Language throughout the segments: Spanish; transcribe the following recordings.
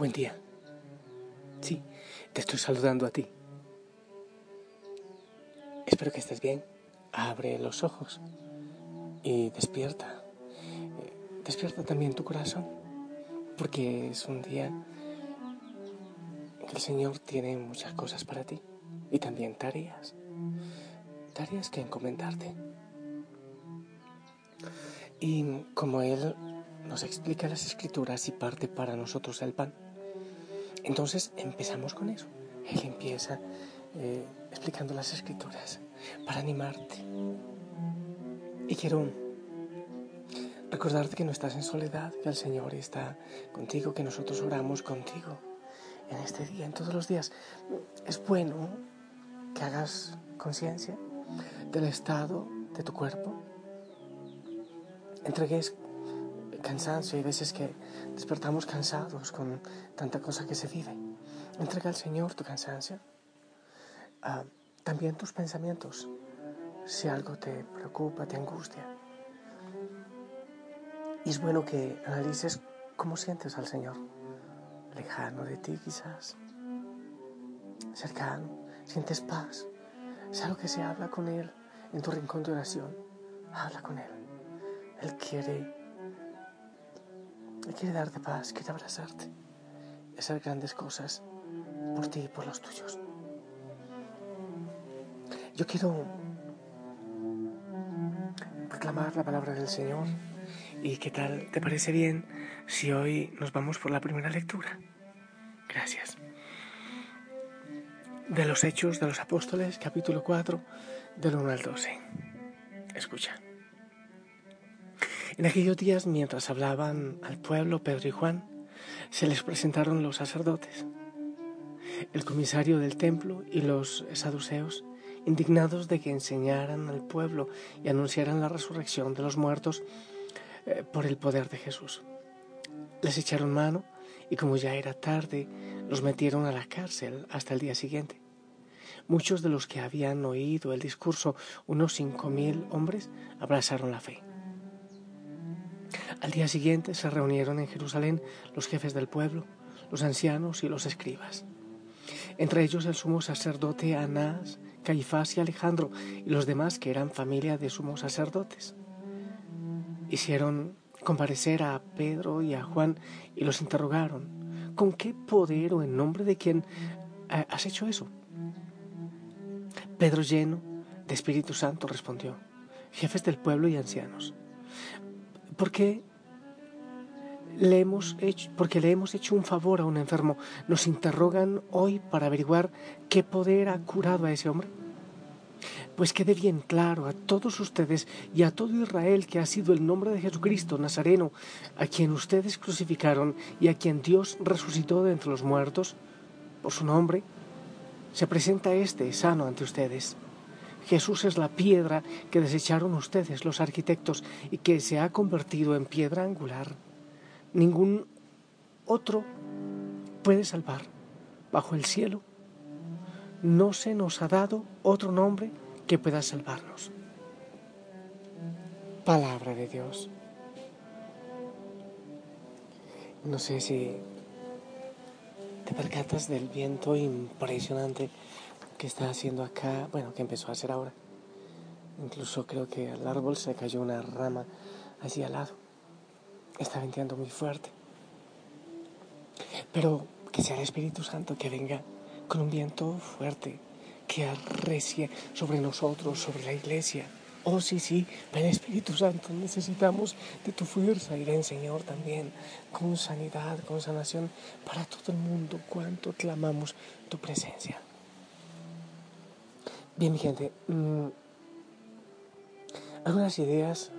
Buen día. Sí, te estoy saludando a ti. Espero que estés bien. Abre los ojos y despierta. Eh, despierta también tu corazón, porque es un día que el Señor tiene muchas cosas para ti y también tareas. Tareas que encomendarte. Y como Él nos explica las escrituras y parte para nosotros el pan, entonces empezamos con eso. Él empieza eh, explicando las escrituras para animarte. Y quiero recordarte que no estás en soledad, que el Señor está contigo, que nosotros oramos contigo en este día, en todos los días. Es bueno que hagas conciencia del estado de tu cuerpo. Entregues cansancio. Hay veces que despertamos cansados con tanta cosa que se vive. Entrega al Señor tu cansancio. Ah, también tus pensamientos. Si algo te preocupa, te angustia. Y es bueno que analices cómo sientes al Señor. Lejano de ti quizás. Cercano. Sientes paz. Es algo que se habla con Él en tu rincón de oración. Habla con Él. Él quiere él quiere darte paz, quiere abrazarte hacer grandes cosas por ti y por los tuyos. Yo quiero proclamar la palabra del Señor. ¿Y qué tal? ¿Te parece bien si hoy nos vamos por la primera lectura? Gracias. De los Hechos de los Apóstoles, capítulo 4, del 1 al 12. Escucha. En aquellos días, mientras hablaban al pueblo Pedro y Juan, se les presentaron los sacerdotes, el comisario del templo y los saduceos, indignados de que enseñaran al pueblo y anunciaran la resurrección de los muertos eh, por el poder de Jesús. Les echaron mano y como ya era tarde, los metieron a la cárcel hasta el día siguiente. Muchos de los que habían oído el discurso, unos cinco mil hombres, abrazaron la fe. Al día siguiente se reunieron en Jerusalén los jefes del pueblo, los ancianos y los escribas. Entre ellos el sumo sacerdote Anás, Caifás y Alejandro y los demás que eran familia de sumos sacerdotes. Hicieron comparecer a Pedro y a Juan y los interrogaron, ¿con qué poder o en nombre de quién eh, has hecho eso? Pedro lleno de Espíritu Santo respondió, jefes del pueblo y ancianos, ¿por qué le hemos hecho, porque le hemos hecho un favor a un enfermo, nos interrogan hoy para averiguar qué poder ha curado a ese hombre. Pues quede bien claro a todos ustedes y a todo Israel que ha sido el nombre de Jesucristo Nazareno, a quien ustedes crucificaron y a quien Dios resucitó de entre los muertos, por su nombre, se presenta este sano ante ustedes. Jesús es la piedra que desecharon ustedes, los arquitectos, y que se ha convertido en piedra angular ningún otro puede salvar bajo el cielo. No se nos ha dado otro nombre que pueda salvarnos. Palabra de Dios. No sé si te percatas del viento impresionante que está haciendo acá, bueno, que empezó a hacer ahora. Incluso creo que al árbol se cayó una rama hacia al lado está venteando muy fuerte. Pero que sea el Espíritu Santo que venga con un viento fuerte, que arrecie sobre nosotros, sobre la iglesia. Oh, sí, sí, ven Espíritu Santo, necesitamos de tu fuerza y ven Señor también con sanidad, con sanación para todo el mundo. Cuánto clamamos tu presencia. Bien, mi gente, mm, algunas ideas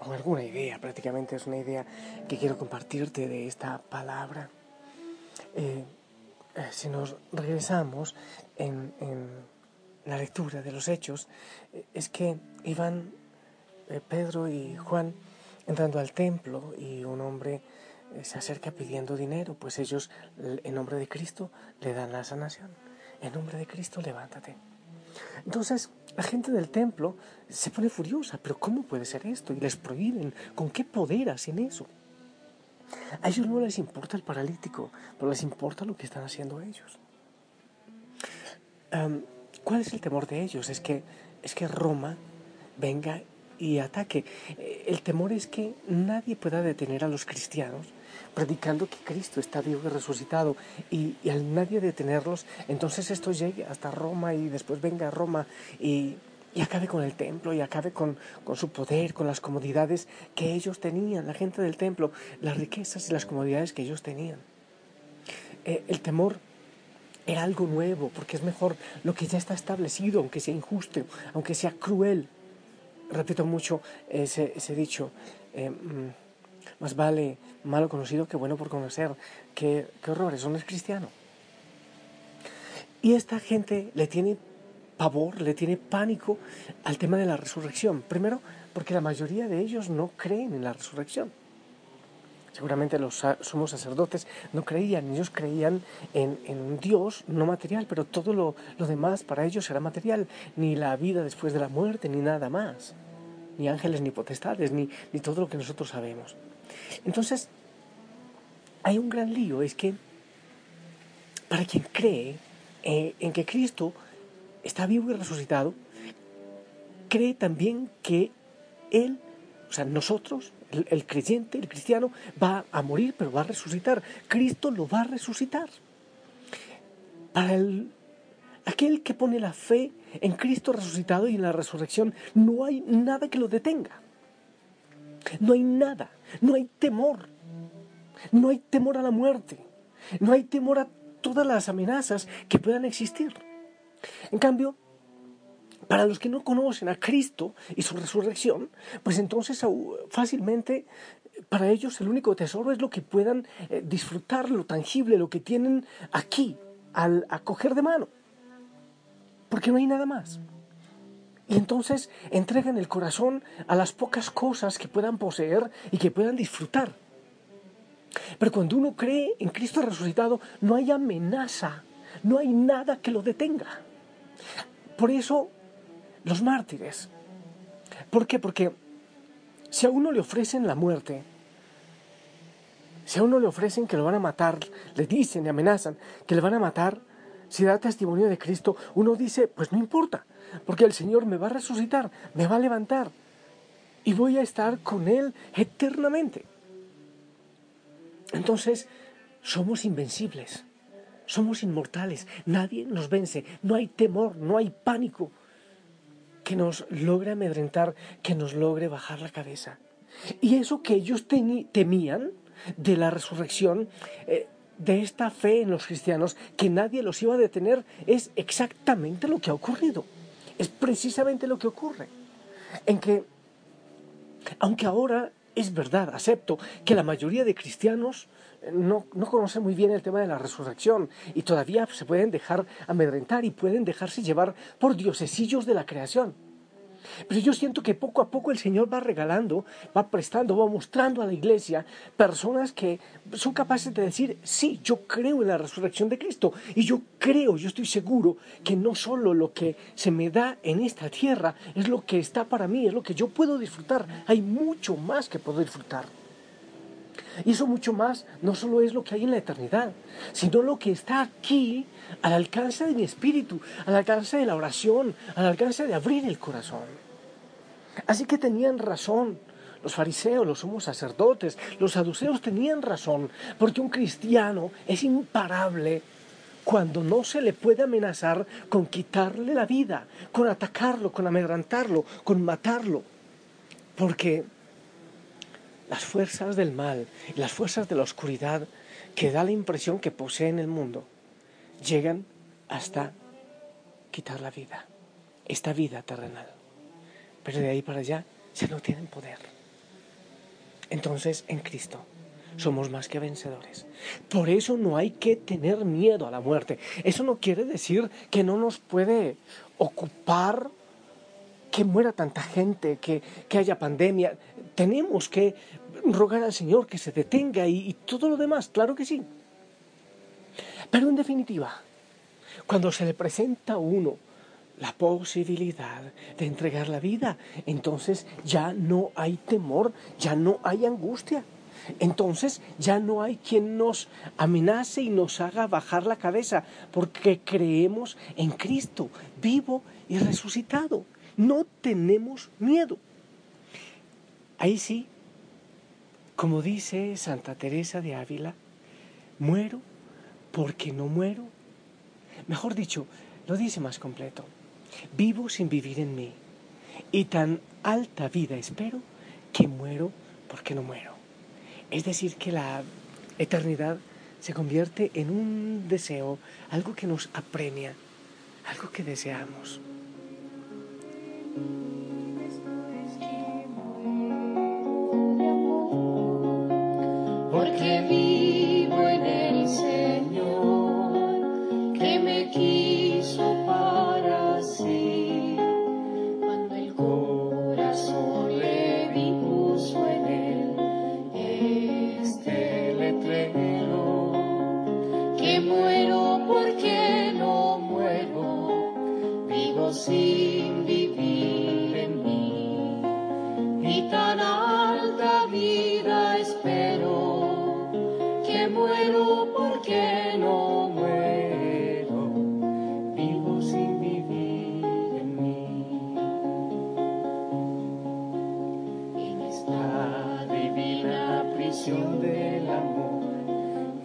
o alguna idea, prácticamente es una idea que quiero compartirte de esta palabra. Eh, eh, si nos regresamos en, la lectura de los hechos, eh, es que iban Pedro y Juan entrando al templo y un hombre se acerca pidiendo dinero, pues ellos en nombre de Cristo le dan la sanación. En nombre de Cristo levántate. Entonces, la gente del templo se pone furiosa, pero ¿cómo puede ser esto? Y les prohíben, ¿con qué poder hacen eso? A ellos no les importa el paralítico, pero les importa lo que están haciendo ellos. ¿Cuál es el temor de ellos? Es que, es que Roma venga y ataque. El temor es que nadie pueda detener a los cristianos predicando que Cristo está vivo y resucitado y, al nadie detenerlos, entonces esto llegue hasta Roma y después venga a Roma y, acabe con el templo y acabe con, su poder, con las comodidades que ellos tenían, la gente del templo, las riquezas y las comodidades que ellos tenían. Eh, el temor era algo nuevo, porque es mejor lo que ya está establecido, aunque sea injusto, aunque sea cruel. Repito mucho ese, dicho, eh, mm, más vale malo conocido que bueno por conocer. Qué, horror, eso no es cristiano. Y esta gente le tiene pavor, le tiene pánico al tema de la resurrección. Primero, porque la mayoría de ellos no creen en la resurrección. Seguramente los sumos sacerdotes no creían, ellos creían en, un Dios no material, pero todo lo, demás para ellos era material, ni la vida después de la muerte, ni nada más, ni ángeles, ni potestades, ni todo lo que nosotros sabemos. Entonces, hay un gran lío, es que para quien cree eh, en que Cristo está vivo y resucitado, cree también que Él, o sea, nosotros, el, creyente, el cristiano, va a morir, pero va a resucitar. Cristo lo va a resucitar. Para aquel que pone la fe en Cristo resucitado y en la resurrección, no hay nada que lo detenga. No hay nada, no hay temor, no hay temor a la muerte, no hay temor a todas las amenazas que puedan existir. En cambio, para los que no conocen a Cristo y su resurrección, pues entonces fácilmente para ellos el único tesoro es lo que puedan eh, disfrutar, lo tangible, lo que tienen aquí, al acoger de mano. Porque no hay nada más. Y entonces entregan el corazón a las pocas cosas que puedan poseer y que puedan disfrutar. Pero cuando uno cree en Cristo resucitado, no hay amenaza, no hay nada que lo detenga. Por eso, los mártires. ¿Por qué? Porque si a uno le ofrecen la muerte, si a uno le ofrecen que lo van a matar, le dicen y amenazan que le van a matar, si da testimonio de Cristo, uno dice, pues no importa, porque el Señor me va a resucitar, me va a levantar y voy a estar con Él eternamente. Entonces, somos invencibles, somos inmortales, nadie nos vence, no hay temor, no hay pánico que nos logre amedrentar, que nos logre bajar la cabeza. Y eso que ellos temían de la resurrección, eh, de esta fe en los cristianos, que nadie los iba a detener, es exactamente lo que ha ocurrido. Es precisamente lo que ocurre. En que, aunque ahora es verdad, acepto que la mayoría de cristianos no, no conocen muy bien el tema de la resurrección y todavía se pueden dejar amedrentar y pueden dejarse llevar por diosesillos de la creación. Pero yo siento que poco a poco el Señor va regalando, va prestando, va mostrando a la iglesia personas que son capaces de decir, sí, yo creo en la resurrección de Cristo y yo creo, yo estoy seguro que no solo lo que se me da en esta tierra es lo que está para mí, es lo que yo puedo disfrutar, hay mucho más que puedo disfrutar. Y eso mucho más no solo es lo que hay en la eternidad, sino lo que está aquí al alcance de mi espíritu, al alcance de la oración, al alcance de abrir el corazón. Así que tenían razón. Los fariseos, los somos sacerdotes, los saduceos tenían razón, porque un cristiano es imparable cuando no se le puede amenazar con quitarle la vida, con atacarlo, con amedrantarlo, con matarlo. Porque las fuerzas del mal y las fuerzas de la oscuridad que da la impresión que poseen el mundo llegan hasta quitar la vida, esta vida terrenal. Pero de ahí para allá ya no tienen poder. Entonces, en Cristo somos más que vencedores. Por eso no hay que tener miedo a la muerte. Eso no quiere decir que no nos puede ocupar que muera tanta gente, que, haya pandemia. Tenemos que rogar al Señor que se detenga y todo lo demás, claro que sí. Pero en definitiva, cuando se le presenta a uno la posibilidad de entregar la vida, entonces ya no hay temor, ya no hay angustia. entonces ya no hay quien nos amenace y nos haga bajar la cabeza, porque creemos en Cristo, vivo y resucitado. No tenemos miedo. Ahí sí, como dice Santa Teresa de Ávila, muero porque no muero. Mejor dicho, lo dice más completo. Vivo sin vivir en mí. Y tan alta vida espero que muero porque no muero. Es decir, que la eternidad se convierte en un deseo, algo que nos apremia, algo que deseamos. Esta divina prisión del amor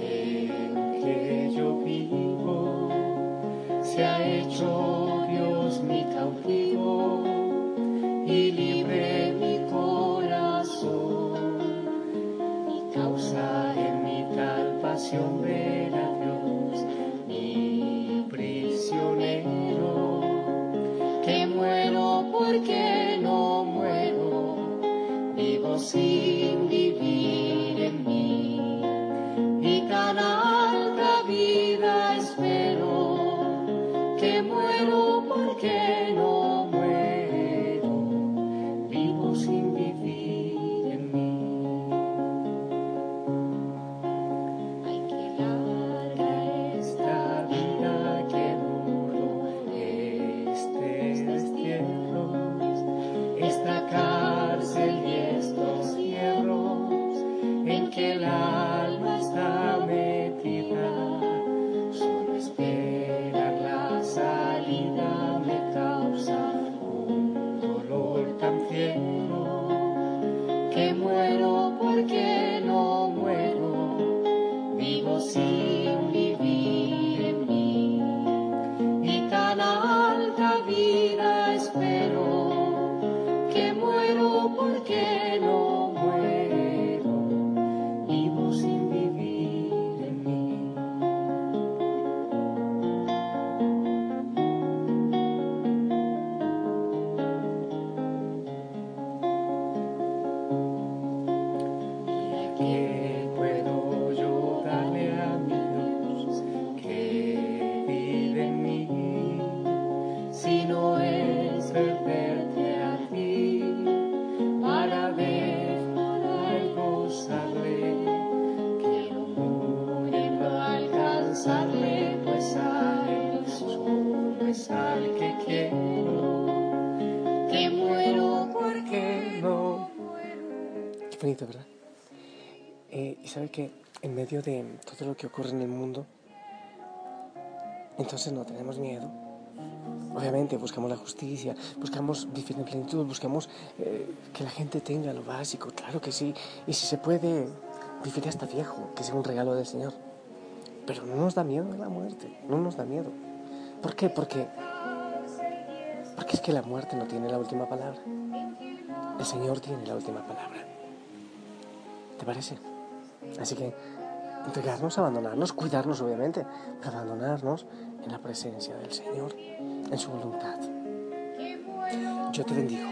en que yo vivo, se ha hecho Dios mi cautivo y libre mi corazón y causa en mi tal pasión ver al que quiero, que muero porque no Qué bonito, ¿verdad? Eh, y sabe que en medio de todo lo que ocurre en el mundo, entonces no tenemos miedo. Obviamente buscamos la justicia, buscamos en plenitud, buscamos eh, que la gente tenga lo básico, claro que sí. Y si se puede, vivir hasta viejo, que sea un regalo del Señor. Pero no nos da miedo la muerte, no nos da miedo. ¿Por qué? Porque, porque es que la muerte no tiene la última palabra. El Señor tiene la última palabra. ¿Te parece? Así que entregarnos, abandonarnos, cuidarnos obviamente, pero abandonarnos en la presencia del Señor, en su voluntad. Yo te bendigo.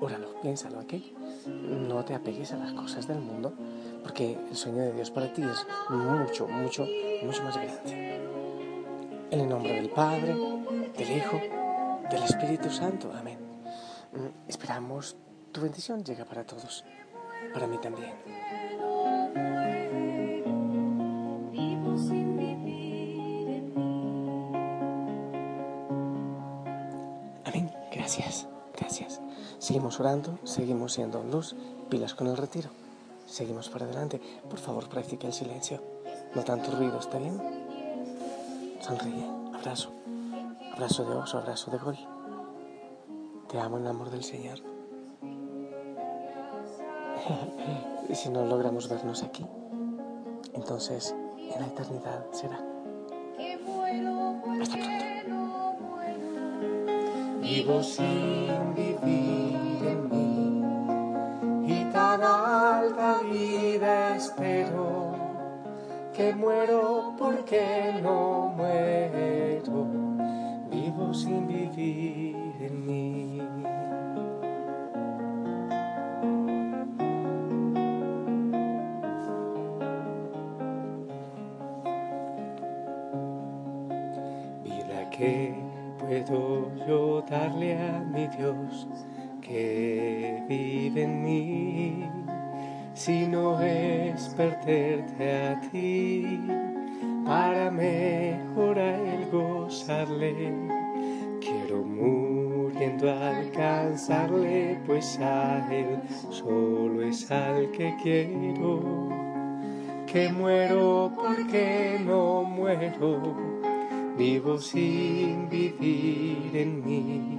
Óralo, piénsalo, ¿ok? No te apegues a las cosas del mundo, porque el sueño de Dios para ti es mucho, mucho, mucho más grande. En el nombre del Padre, del Hijo, del Espíritu Santo. Amén. Mm, Esperamos tu bendición llega para todos, para mí también. Amén. Gracias, gracias. Seguimos orando, seguimos siendo luz, pilas con el retiro. seguimos para adelante. Por favor, practica el silencio. No tanto ruido, ¿está bien? Sonríe, abrazo. Abrazo de oso, abrazo de gol. Te amo en el amor del Señor. y si no logramos vernos aquí, entonces en la eternidad será. Hasta pronto. Vivo sin vivir en mí y tan alta vida espero que muero porque no sin vivir en mí. Vida que puedo yo darle a mi Dios que vive en mí, si no es perderte a ti, para mejor a él gozarle. Alcanzarle, pues a él solo es al que quiero, que muero porque no muero vivo sin vivir en mí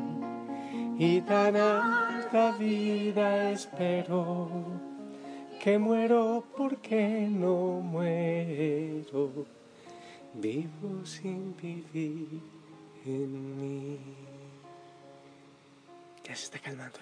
y tan alta vida espero que muero porque no muero, vivo sin vivir en mí. Ya se está calmando